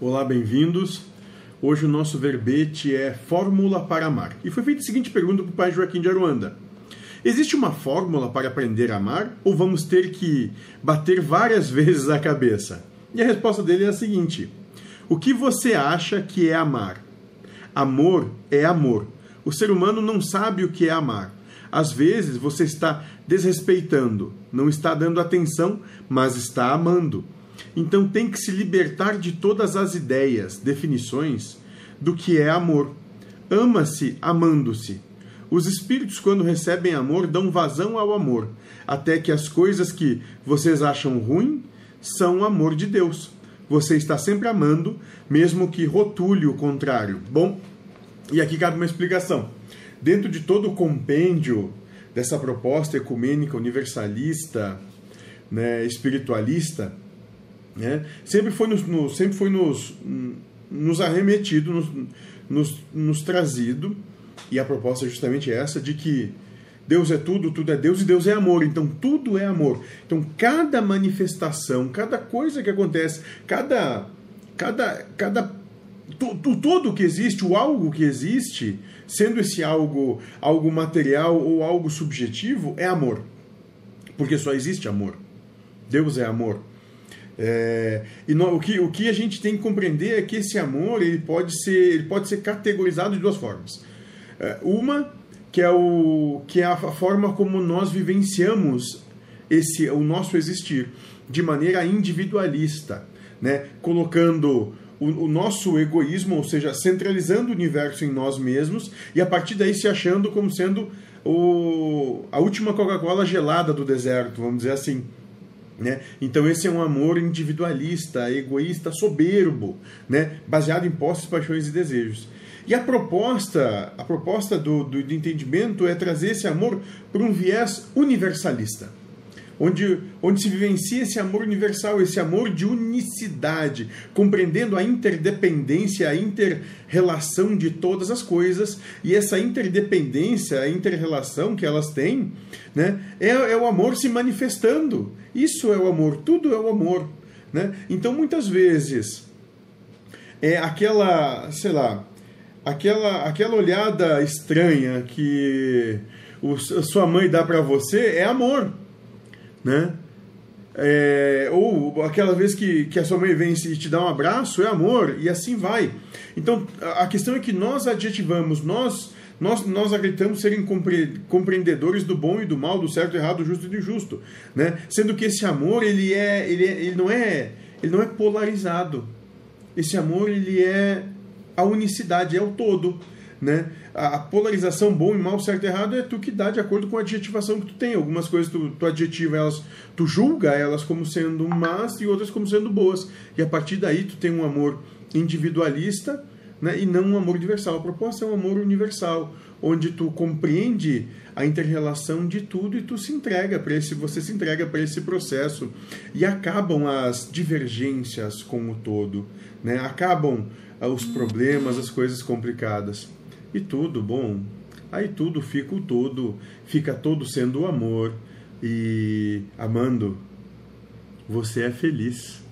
Olá, bem-vindos. Hoje o nosso verbete é Fórmula para Amar. E foi feita a seguinte pergunta para o pai Joaquim de Aruanda: Existe uma fórmula para aprender a amar ou vamos ter que bater várias vezes a cabeça? E a resposta dele é a seguinte: O que você acha que é amar? Amor é amor. O ser humano não sabe o que é amar. Às vezes você está desrespeitando, não está dando atenção, mas está amando. Então tem que se libertar de todas as ideias, definições do que é amor. Ama-se amando-se. Os espíritos, quando recebem amor, dão vazão ao amor, até que as coisas que vocês acham ruim são amor de Deus. Você está sempre amando, mesmo que rotule o contrário. Bom, e aqui cabe uma explicação. Dentro de todo o compêndio dessa proposta ecumênica universalista, né, espiritualista, né, sempre foi, nos, no, sempre foi nos, nos arremetido, nos, nos, nos trazido, e a proposta é justamente essa, de que Deus é tudo, tudo é Deus e Deus é amor. Então tudo é amor. Então cada manifestação, cada coisa que acontece, cada cada cada tudo que existe, o algo que existe, sendo esse algo algo material ou algo subjetivo, é amor. Porque só existe amor. Deus é amor. É, e no, o, que, o que a gente tem que compreender é que esse amor ele pode ser, ele pode ser categorizado de duas formas. É, uma que é, o, que é a forma como nós vivenciamos esse o nosso existir de maneira individualista, né? colocando o, o, nosso egoísmo, ou seja, centralizando o universo em nós mesmos e a partir daí se achando como sendo o, a última Coca-Cola gelada do deserto, vamos dizer assim. Né? Então esse é um amor individualista, egoísta, soberbo, né? baseado em posses, paixões e desejos. E a proposta, a proposta do, do, do entendimento é trazer esse amor para um viés universalista onde, onde se vivencia esse amor universal, esse amor de unicidade, compreendendo a interdependência, a interrelação de todas as coisas, e essa interdependência, a interrelação que elas têm, né, é, é o amor se manifestando. Isso é o amor, tudo é o amor. Né? Então, muitas vezes, é aquela, sei lá, aquela, aquela olhada estranha que o, sua mãe dá para você é amor né? É, ou aquela vez que, que a sua mãe vem e te dá um abraço, é amor, e assim vai. Então, a questão é que nós adjetivamos, nós nós, nós acreditamos serem compre, compreendedores do bom e do mal, do certo e errado, do justo e do injusto, né? Sendo que esse amor, ele é, ele, é, ele não é, ele não é polarizado. Esse amor, ele é a unicidade, é o todo, né? A, polarização bom e mal, certo e errado é tu que dá de acordo com a adjetivação que tu tem. Algumas coisas tu, tu adjetiva elas, tu julga elas como sendo más e outras como sendo boas. E a partir daí tu tem um amor individualista né, e não um amor universal. A proposta é um amor universal, onde tu compreende a interrelação de tudo e tu se entrega para esse, você se entrega para esse processo e acabam as divergências com o todo, né? Acabam ah, os problemas, as coisas complicadas e tudo, bom, aí tudo fica o todo, fica todo sendo amor e amando, você é feliz.